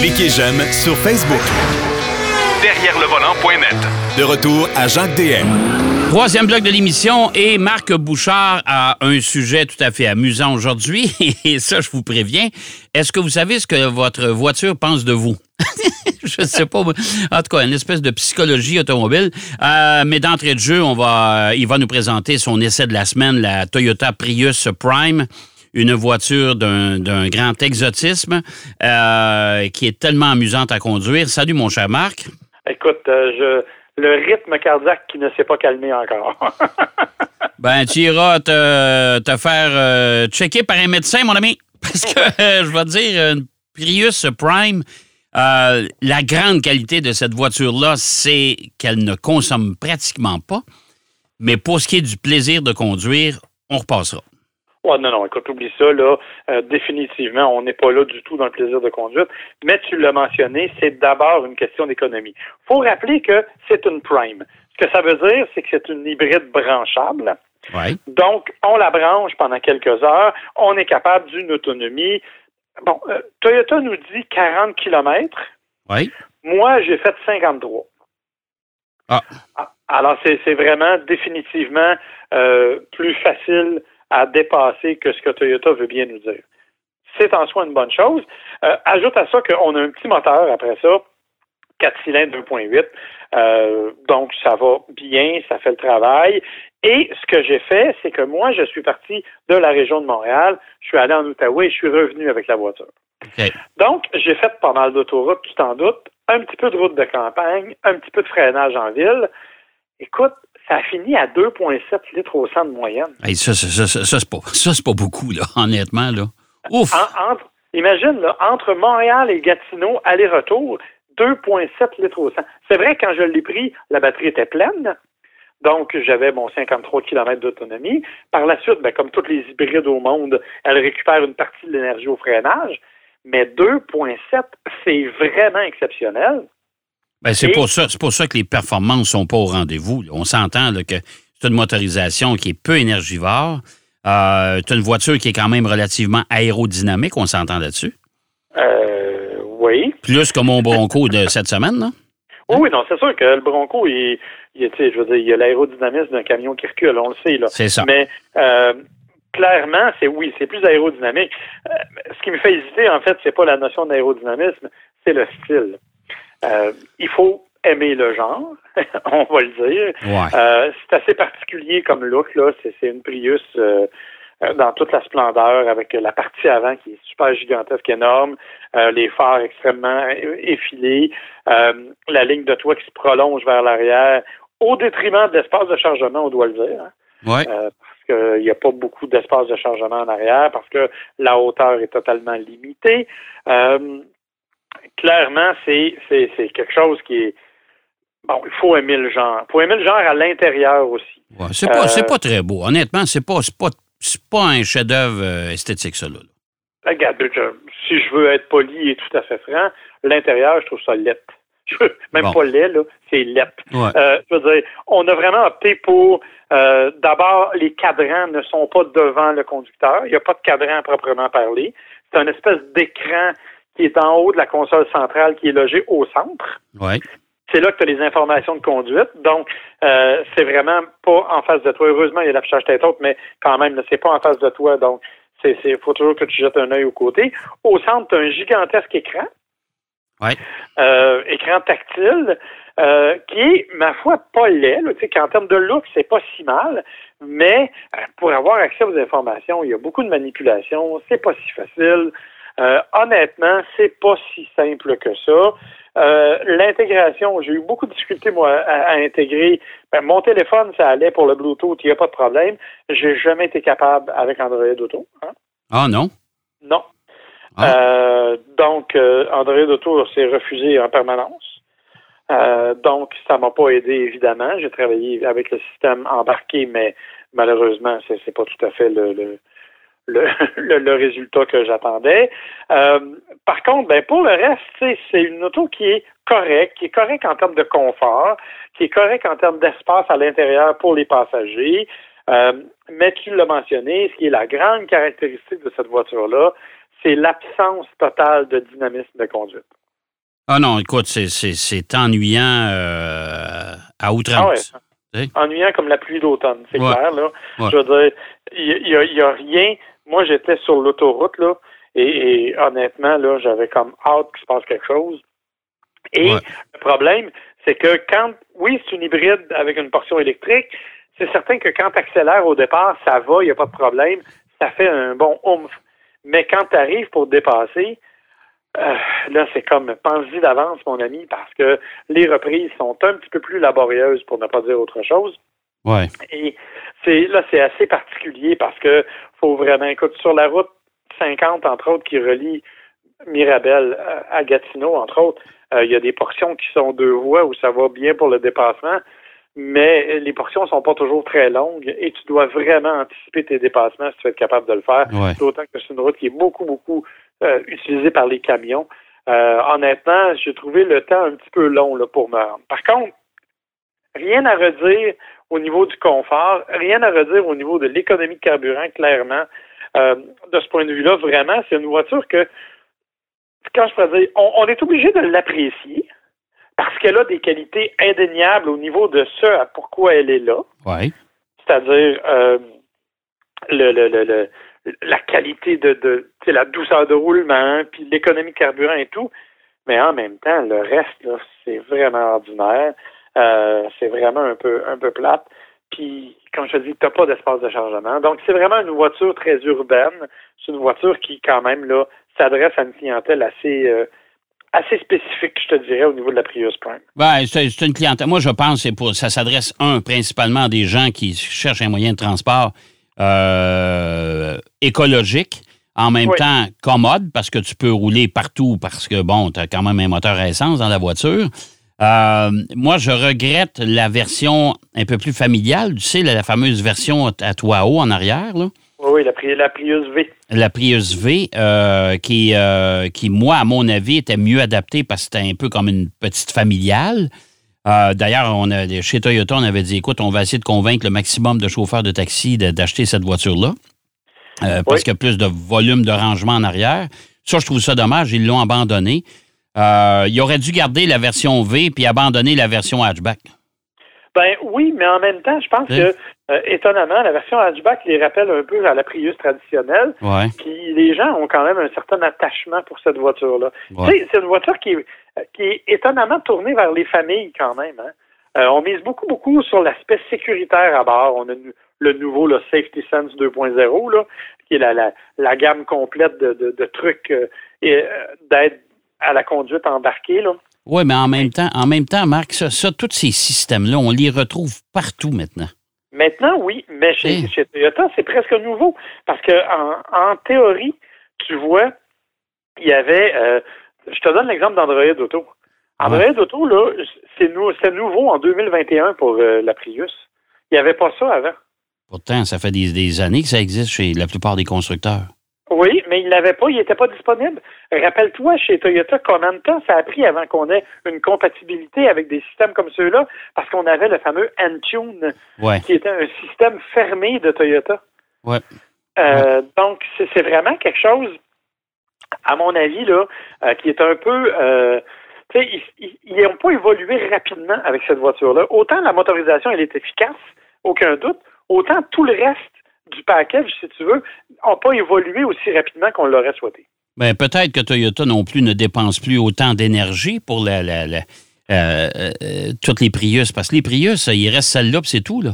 Cliquez j'aime sur Facebook. Derrière le volant.net. De retour à Jacques DM. Troisième bloc de l'émission et Marc Bouchard a un sujet tout à fait amusant aujourd'hui et ça, je vous préviens. Est-ce que vous savez ce que votre voiture pense de vous? je ne sais pas. En tout cas, une espèce de psychologie automobile. Euh, mais d'entrée de jeu, on va, il va nous présenter son essai de la semaine, la Toyota Prius Prime une voiture d'un grand exotisme euh, qui est tellement amusante à conduire. Salut, mon cher Marc. Écoute, euh, je, le rythme cardiaque qui ne s'est pas calmé encore. ben, tu iras te, te faire euh, checker par un médecin, mon ami. Parce que, je vais te dire, une Prius Prime, la grande qualité de cette voiture-là, c'est qu'elle ne consomme pratiquement pas. Mais pour ce qui est du plaisir de conduire, on repassera. Oh, non, non, écoute, oublie ça, là. Euh, définitivement, on n'est pas là du tout dans le plaisir de conduite. Mais tu l'as mentionné, c'est d'abord une question d'économie. faut rappeler que c'est une prime. Ce que ça veut dire, c'est que c'est une hybride branchable. Donc, on la branche pendant quelques heures. On est capable d'une autonomie. Bon, euh, Toyota nous dit 40 km. Oui. Moi, j'ai fait 53. Ah. ah. Alors, c'est vraiment définitivement euh, plus facile à dépasser que ce que Toyota veut bien nous dire. C'est en soi une bonne chose. Euh, ajoute à ça qu'on a un petit moteur après ça, 4 cylindres 2.8. Euh, donc, ça va bien, ça fait le travail. Et ce que j'ai fait, c'est que moi, je suis parti de la région de Montréal, je suis allé en Outaouais et je suis revenu avec la voiture. Donc, j'ai fait pas mal d'autoroutes, tu t'en doutes, un petit peu de route de campagne, un petit peu de freinage en ville. Écoute, ça a fini à 2,7 litres au 100 de moyenne. ça, ça, ça, ça c'est pas, beaucoup, là, honnêtement. Là. Ouf! imagine, là, entre Montréal et Gatineau, aller-retour, 2,7 litres au 100. C'est vrai, quand je l'ai pris, la batterie était pleine. Donc, j'avais mon 53 km d'autonomie. Par la suite, ben, comme toutes les hybrides au monde, elle récupère une partie de l'énergie au freinage. Mais 2,7, c'est vraiment exceptionnel. Ben, c'est pour ça, c'est pour ça que les performances sont pas au rendez-vous. On s'entend que c'est une motorisation qui est peu énergivore. Euh, tu as une voiture qui est quand même relativement aérodynamique, on s'entend là-dessus? Euh, oui. Plus que mon Bronco de cette semaine, non? Oui, non, c'est sûr que le Bronco, il, il je veux dire, il y a l'aérodynamisme d'un camion qui recule, on le sait. Là. C'est ça. Mais euh, clairement, c'est oui, c'est plus aérodynamique. Euh, ce qui me fait hésiter, en fait, c'est pas la notion d'aérodynamisme, c'est le style. Euh, il faut aimer le genre, on va le dire. Euh, c'est assez particulier comme look, là. C'est, une Prius euh, dans toute la splendeur, avec la partie avant qui est super gigantesque, énorme, les phares extrêmement effilés, la ligne de toit qui se prolonge vers l'arrière, au détriment de l'espace de chargement, on doit le dire. Hein. parce qu'il n'y a pas beaucoup d'espace de chargement en arrière, parce que la hauteur est totalement limitée clairement, c'est, quelque chose qui est. Bon, il faut aimer le genre. Il faut aimer le genre à l'intérieur aussi. c'est, pas, euh, pas très beau. Honnêtement, c'est pas, pas, pas un chef-d'œuvre euh, esthétique, ça. Là. Regarde, si je veux être poli et tout à fait franc, l'intérieur, je trouve ça laid. Même pas laid, là, c'est laid. Euh, je veux dire, on a vraiment opté pour d'abord, les cadrans ne sont pas devant le conducteur. Il n'y a pas de cadran à proprement parler. C'est un espèce d'écran qui est en haut de la console centrale qui est logée au centre. C'est là que tu as les informations de conduite. Donc, euh, c'est vraiment pas en face de toi. Heureusement, il y a l'affichage tête haute, mais quand même, c'est pas en face de toi. Donc, c'est, faut toujours que tu jettes un œil au côté. Au centre, tu as un gigantesque écran. Euh, écran tactile, euh, qui est, ma foi, pas laid. Là, qu'en termes de look, c'est pas si mal, mais pour avoir accès aux informations, il y a beaucoup de manipulations, c'est pas si facile. Euh, honnêtement, c'est pas si simple que ça. Euh, l'intégration, j'ai eu beaucoup de difficultés, moi, à, intégrer. Ben, mon téléphone, ça allait pour le Bluetooth, il n'y a pas de problème. J'ai jamais été capable avec Android Auto. Hein. Ah non? Non. Ah. Euh, donc, Android Auto s'est refusé en permanence. donc, ça m'a pas aidé, évidemment. J'ai travaillé avec le système embarqué, mais malheureusement, c'est, c'est pas tout à fait le le, le, résultat que j'attendais. Euh, par contre, ben pour le reste, c'est une auto qui est correcte, qui est correcte en termes de confort, qui est correcte en termes d'espace à l'intérieur pour les passagers. Euh, mais tu l'as mentionné, ce qui est la grande caractéristique de cette voiture-là, c'est l'absence totale de dynamisme de conduite. Ah non, écoute, c'est ennuyant euh, à outrance. Ah ennuyant comme la pluie d'automne, c'est clair. Là. Je veux dire, il n'y a, rien. Moi, j'étais sur l'autoroute, là, et, honnêtement, là, j'avais comme hâte qu'il se passe quelque chose. Et le problème, c'est que quand, oui, c'est une hybride avec une portion électrique, c'est certain que quand tu accélères au départ, ça va, il n'y a pas de problème, ça fait un bon oomph. Mais quand tu arrives pour dépasser, euh, là, c'est comme pense-y d'avance, mon ami, parce que les reprises sont un petit peu plus laborieuses, pour ne pas dire autre chose. Ouais. Et c'est là, c'est assez particulier parce que faut vraiment, écoute, sur la route 50, entre autres, qui relie Mirabel euh, à Gatineau, entre autres, euh, il y a des portions qui sont deux voies où ça va bien pour le dépassement, mais les portions sont pas toujours très longues et tu dois vraiment anticiper tes dépassements si tu veux être capable de le faire. D'autant que c'est une route qui est beaucoup, beaucoup euh, utilisée par les camions. Euh, honnêtement, j'ai trouvé le temps un petit peu long là, pour me rendre. Par contre, rien à redire au niveau du confort, rien à redire au niveau de l'économie de carburant, clairement. Euh, de ce point de vue-là, vraiment, c'est une voiture que, quand je pourrais dire, on est obligé de l'apprécier parce qu'elle a des qualités indéniables au niveau de ce à pourquoi elle est là. Ouais. C'est-à-dire euh, le, le, le, la qualité de, de la douceur de roulement, puis l'économie de carburant et tout. Mais en même temps, le reste, c'est vraiment ordinaire. Euh, c'est vraiment un peu un peu plate. Puis, comme je te dis, tu n'as pas d'espace de chargement. Donc, c'est vraiment une voiture très urbaine. C'est une voiture qui, quand même, là, s'adresse à une clientèle assez euh, assez spécifique, je te dirais, au niveau de la Prius Prime. Ben, c'est une clientèle. Moi, je pense que pour, ça s'adresse, un, principalement à des gens qui cherchent un moyen de transport euh, écologique, en même temps commode, parce que tu peux rouler partout, parce que, bon, tu as quand même un moteur à essence dans la voiture. Euh, moi, je regrette la version un peu plus familiale, tu sais, la, fameuse version à toit haut en arrière, là. Oui, la, Prius V. La Prius V, euh, qui, euh, qui, moi, à mon avis, était mieux adaptée parce que c'était un peu comme une petite familiale. D'ailleurs, on a, chez Toyota, on avait dit, écoute, on va essayer de convaincre le maximum de chauffeurs de taxi d'acheter cette voiture-là. Parce qu'il y a plus de volume de rangement en arrière. Ça, je trouve ça dommage. Ils l'ont abandonné. Ils auraient dû garder la version V puis abandonner la version hatchback. Ben oui, mais en même temps, je pense que euh, étonnamment, la version hatchback les rappelle un peu à la Prius traditionnelle. Puis les gens ont quand même un certain attachement pour cette voiture-là. C'est une voiture qui est, qui est étonnamment tournée vers les familles quand même. Hein. Euh, on mise beaucoup, beaucoup sur l'aspect sécuritaire à bord. On a le nouveau le Safety Sense 2.0, qui est la, la, gamme complète de, de, trucs euh, d'aide à la conduite embarquée. Là. Oui, mais en même temps, en même temps, Marc, ça, tous ces systèmes-là, on les retrouve partout maintenant. Maintenant, oui, mais chez, hein? Toyota, c'est presque nouveau. Parce que en, théorie, tu vois, il y avait euh, je te donne l'exemple d'Android Auto. Android Auto, là, c'est nouveau en 2021 pour euh, la Prius. Il n'y avait pas ça avant. Pourtant, ça fait des années que ça existe chez la plupart des constructeurs. Oui, mais il l'avait pas, il n'était pas disponible. Rappelle-toi, chez Toyota, combien de temps ça a pris avant qu'on ait une compatibilité avec des systèmes comme ceux-là? Parce qu'on avait le fameux Entune, qui était un système fermé de Toyota. Ouais. Euh, donc, c'est vraiment quelque chose, à mon avis, là, euh, qui est un peu... Euh, ils n'ont pas évolué rapidement avec cette voiture-là. Autant la motorisation, elle est efficace, aucun doute, autant tout le reste du package, si tu veux, n'ont pas évolué aussi rapidement qu'on l'aurait souhaité. Bien, peut-être que Toyota non plus ne dépense plus autant d'énergie pour la, euh, euh, toutes les Prius, parce que les Prius, il reste celle-là, c'est tout, là.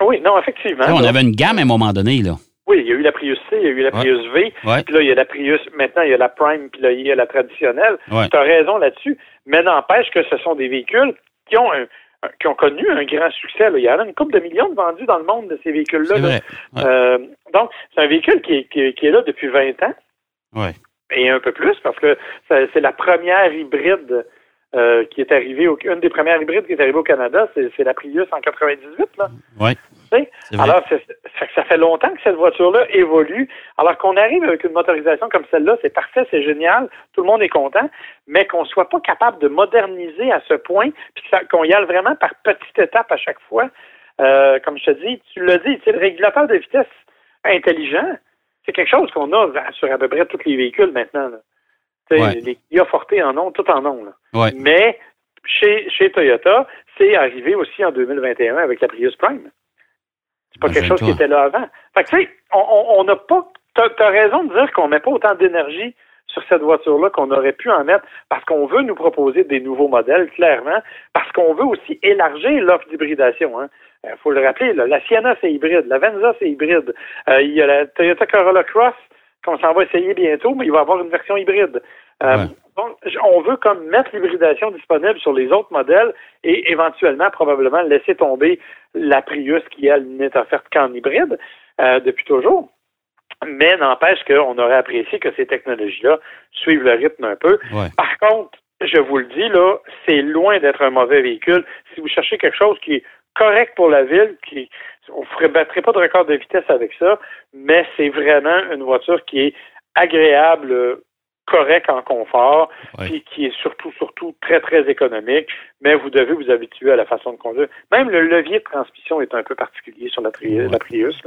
Oui, non, effectivement. on avait une gamme à un moment donné, là. Oui, il y a eu la Prius C, il y a eu la Prius V, puis là, il y a la Prius, maintenant, il y a la Prime, puis là, il y a la traditionnelle. Tu as raison là-dessus, mais n'empêche que ce sont des véhicules qui ont un, qui ont connu un grand succès. Il y en a une couple de millions de vendus dans le monde de ces véhicules-là. Euh, donc, c'est un véhicule qui est, là depuis 20 ans. Oui. Et un peu plus, parce que c'est la première hybride euh, qui est arrivée, une des premières hybrides qui est arrivée au Canada, c'est la Prius en 98. Là. Oui. Alors, ça fait longtemps que cette voiture-là évolue. Alors qu'on arrive avec une motorisation comme celle-là, c'est parfait, c'est génial, tout le monde est content, mais qu'on ne soit pas capable de moderniser à ce point, puis qu'on y aille vraiment par petites étapes à chaque fois. Euh, comme je te dis, tu l'as dit, c'est le régulateur de vitesse intelligent. c'est quelque chose qu'on a sur à peu près tous les véhicules maintenant. Les Kia Forte en ont, tout en ont. Mais chez, chez Toyota, c'est arrivé aussi en 2021 avec la Prius Prime. C'est pas quelque chose qui était là avant. Fait que, tu sais, on n'a pas. Tu as, raison de dire qu'on met pas autant d'énergie sur cette voiture-là qu'on aurait pu en mettre parce qu'on veut nous proposer des nouveaux modèles, clairement, parce qu'on veut aussi élargir l'offre d'hybridation. Il hein. euh, faut le rappeler, la Sienna, c'est hybride, la Venza, c'est hybride. Euh, il y a la Toyota Corolla Cross qu'on s'en va essayer bientôt, mais il va y avoir une version hybride. Euh, on veut comme mettre l'hybridation disponible sur les autres modèles et éventuellement, probablement, laisser tomber la Prius qui, elle, n'est offerte qu'en hybride depuis toujours. Mais n'empêche qu'on aurait apprécié que ces technologies-là suivent le rythme un peu. Par contre, je vous le dis, là, c'est loin d'être un mauvais véhicule. Si vous cherchez quelque chose qui est correct pour la ville, qui on ne battrait pas de record de vitesse avec ça, mais c'est vraiment une voiture qui est agréable correct en confort, puis qui est surtout, surtout très, très économique, mais vous devez vous habituer à la façon de conduire. Même le levier de transmission est un peu particulier sur la, Prius.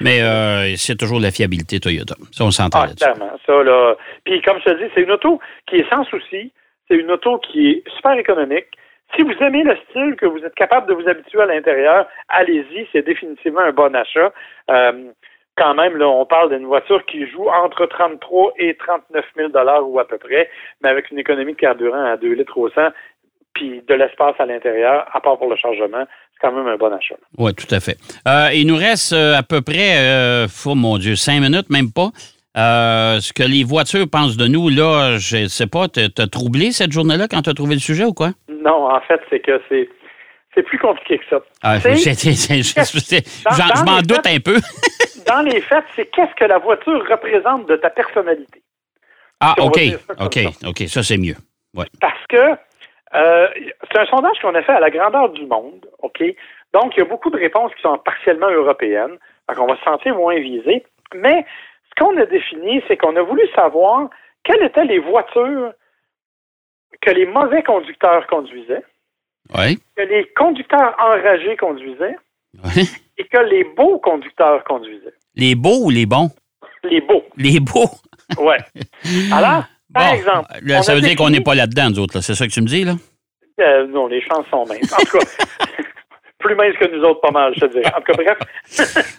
Mais euh, c'est toujours la fiabilité Toyota. Ça, on s'entend ah, clairement. Ça, là. Puis, comme je te dis, c'est une auto qui est sans souci. C'est une auto qui est super économique. Si vous aimez le style, que vous êtes capable de vous habituer à l'intérieur, allez-y, c'est définitivement un bon achat. Euh, quand même, là, on parle d'une voiture qui joue entre 33 et 39 000 ou à peu près, mais avec une économie de carburant à 2 litres au 100, puis de l'espace à l'intérieur, à part pour le chargement, c'est quand même un bon achat. Oui, tout à fait. Euh, il nous reste euh, à peu près, euh, oh mon Dieu, cinq minutes, même pas. ce que les voitures pensent de nous, là, je ne sais pas, t'as troublé cette journée-là quand tu as trouvé le sujet ou quoi? Non, en fait, c'est que c'est c'est plus compliqué que ça. Ah, je m'en doute un peu. dans les faits, c'est qu'est-ce que la voiture représente de ta personnalité. Ah, OK. OK, OK. Ça, c'est mieux. Ouais. Parce que euh, c'est un sondage qu'on a fait à la grandeur du monde. OK? Donc, il y a beaucoup de réponses qui sont partiellement européennes. Donc, on va se sentir moins visé. Mais ce qu'on a défini, c'est qu'on a voulu savoir quelles étaient les voitures que les mauvais conducteurs conduisaient que les conducteurs enragés conduisaient et que les beaux conducteurs conduisaient. Les beaux ou les bons? Les beaux. Les beaux? oui. Alors, par exemple. ça veut dire qu'on n'est pas là-dedans, nous autres. C'est ça que tu me dis, là? Euh, non, les chances sont minces. En tout cas, plus minces que nous autres, pas mal, je te dis. En tout cas, bref.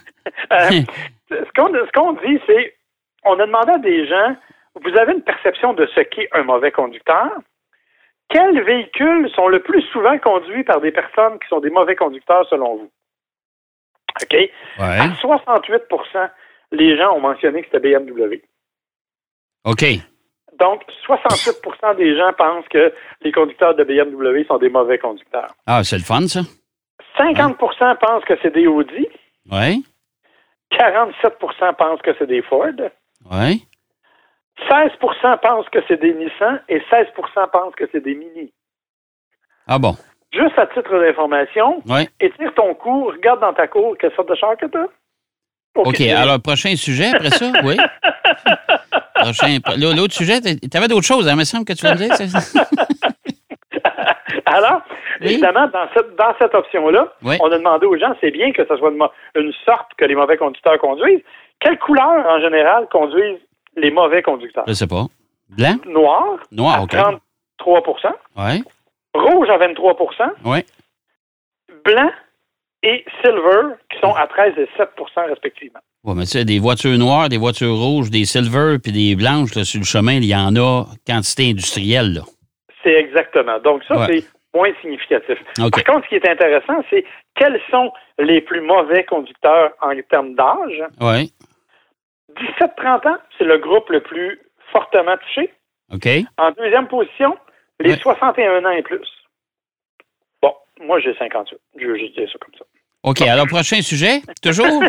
Euh, ce qu'on dit, c'est on a demandé à des gens vous avez une perception de ce qu'est un mauvais conducteur? Quels véhicules sont le plus souvent conduits par des personnes qui sont des mauvais conducteurs selon vous? OK? À 68% les gens ont mentionné que c'était BMW. OK. Donc, 68% des gens pensent que les conducteurs de BMW sont des mauvais conducteurs. Ah, c'est le fun, ça. 50% pensent que c'est des Audi. Oui. 47% pensent que c'est des Ford. Oui. 16% pensent que c'est des Nissan et 16% pensent que c'est des Mini. Ah bon? Juste à titre d'information, ouais. étire ton cours, regarde dans ta cour quelle sorte de char que tu as. OK, alors prochain sujet après ça, oui. L'autre sujet, tu avais d'autres choses, hein, il me semble que tu vas dire. alors, évidemment, dans cette, dans cette option-là, on a demandé aux gens, c'est bien que ce soit une, sorte que les mauvais conducteurs conduisent. Quelle couleur, en général, conduisent les mauvais conducteurs? Je sais pas. Blanc? Noir. Noir, OK. 33 Oui. Rouge à 23% Oui. Blanc et silver qui sont à 13 et 7% respectivement. Oui, mais tu sais, des voitures noires, des voitures rouges, des silver puis des blanches là, sur le chemin, il y en a quantité industrielle. C'est exactement. Donc, ça, c'est moins significatif. Par contre, ce qui est intéressant, c'est quels sont les plus mauvais conducteurs en termes d'âge? Oui. 17-30 ans, c'est le groupe le plus fortement touché. OK. En deuxième position, les 61 ans et plus. Bon, moi, j'ai 58. Je veux juste dire ça comme ça. OK. Alors, prochain sujet, toujours?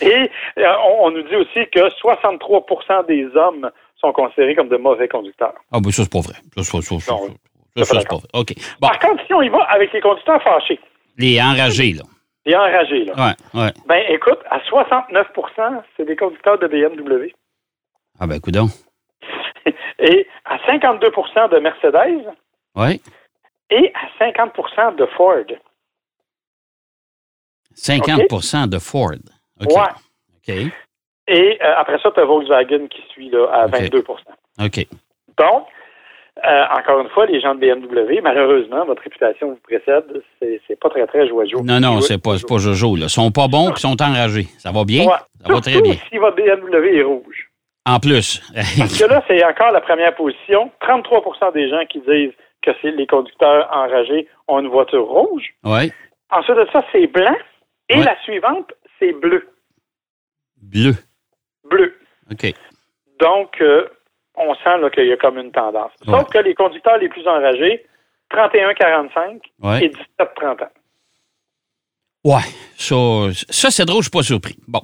et euh, on, nous dit aussi que 63% des hommes sont considérés comme de mauvais conducteurs. Ah, ben ça, c'est pas vrai. Ça, ça, ça, ça, c'est pas vrai. OK. Par contre, si on y va avec les conducteurs fâchés. Les enragés, là. Il est enragé, là. Ouais, ouais. Ben, écoute, à 69% c'est des conducteurs de BMW. Ah, ben, coudon. Et à 52% de Mercedes. Oui. Et à 50% de Ford. 50% de Ford. OK. Ouais. OK. Et euh, après ça, tu as Volkswagen qui suit là, à 22% OK. Donc, euh, encore une fois, les gens de BMW, malheureusement, votre réputation vous précède, c'est pas très, très joyeux. Non, non, c'est pas, pas jojo. Là. Ils sont pas bons ils sont enragés. Ça va bien? Ça va très bien. si votre BMW est rouge. En plus. Parce que là, c'est encore la première position. 33% des gens qui disent que les conducteurs enragés ont une voiture rouge. Oui. Ensuite de ça, c'est blanc. Et la suivante, c'est bleu. Bleu. Bleu. OK. Donc, euh, on sent qu'il y a comme une tendance. Sauf que les conducteurs les plus enragés, 31-45 et 17-30 ans. Ouais, ça, ça c'est drôle, je suis pas surpris. Bon.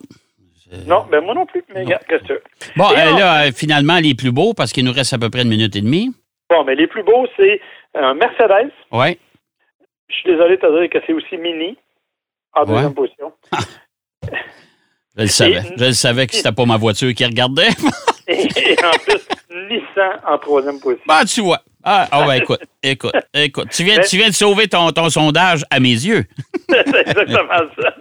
Non, ben moi non plus, mais qu'est-ce que Bon, euh, là, finalement, les plus beaux, parce qu'il nous reste à peu près une minute et demie. Bon, mais les plus beaux, c'est un Mercedes. Oui. Je suis désolé de te dire que c'est aussi Mini, en deuxième position. je le savais. je le savais que c'était pas ma voiture qui regardait. et, en plus, Nissan en troisième position. Ben, tu vois. Ah, oh, ben, écoute, écoute, écoute. Tu viens, tu viens de sauver ton, ton sondage à mes yeux. c'est exactement ça.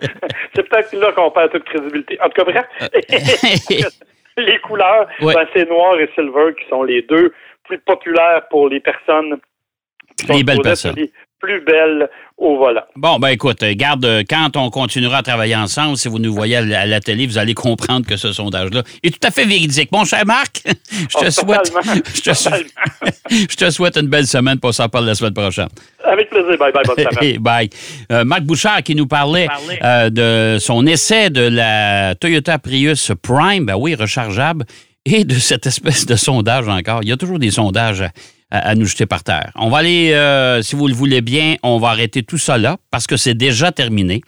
C'est peut-être là qu'on perd toute crédibilité. En tout cas, bref, les couleurs, ben, c'est noir et silver qui sont les deux plus populaires pour les personnes. les belles personnes plus belle au volant. Bon, ben écoute, garde, quand on continuera à travailler ensemble, si vous nous voyez à la, télé, vous allez comprendre que ce sondage-là est tout à fait véridique. Mon cher Marc, je te, oh, souhaite, je, te souhaite, je te souhaite une belle semaine pour s'en parler la semaine prochaine. Avec plaisir. Bye bye. Bonne semaine. bye. Euh, Marc Bouchard qui nous parlait euh, de son essai de la Toyota Prius Prime, ben oui, rechargeable, et de cette espèce de sondage encore. Il y a toujours des sondages à, nous jeter par terre. On va aller, euh, si vous le voulez bien, on va arrêter tout ça là parce que c'est déjà terminé.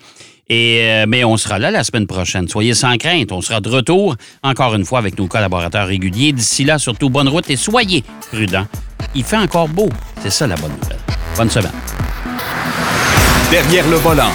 Et, euh, mais on sera là la semaine prochaine. Soyez sans crainte. On sera de retour, encore une fois, avec nos collaborateurs réguliers. D'ici là, surtout, bonne route et soyez prudents. Il fait encore beau. C'est ça la bonne nouvelle. Bonne semaine. Derrière le volant.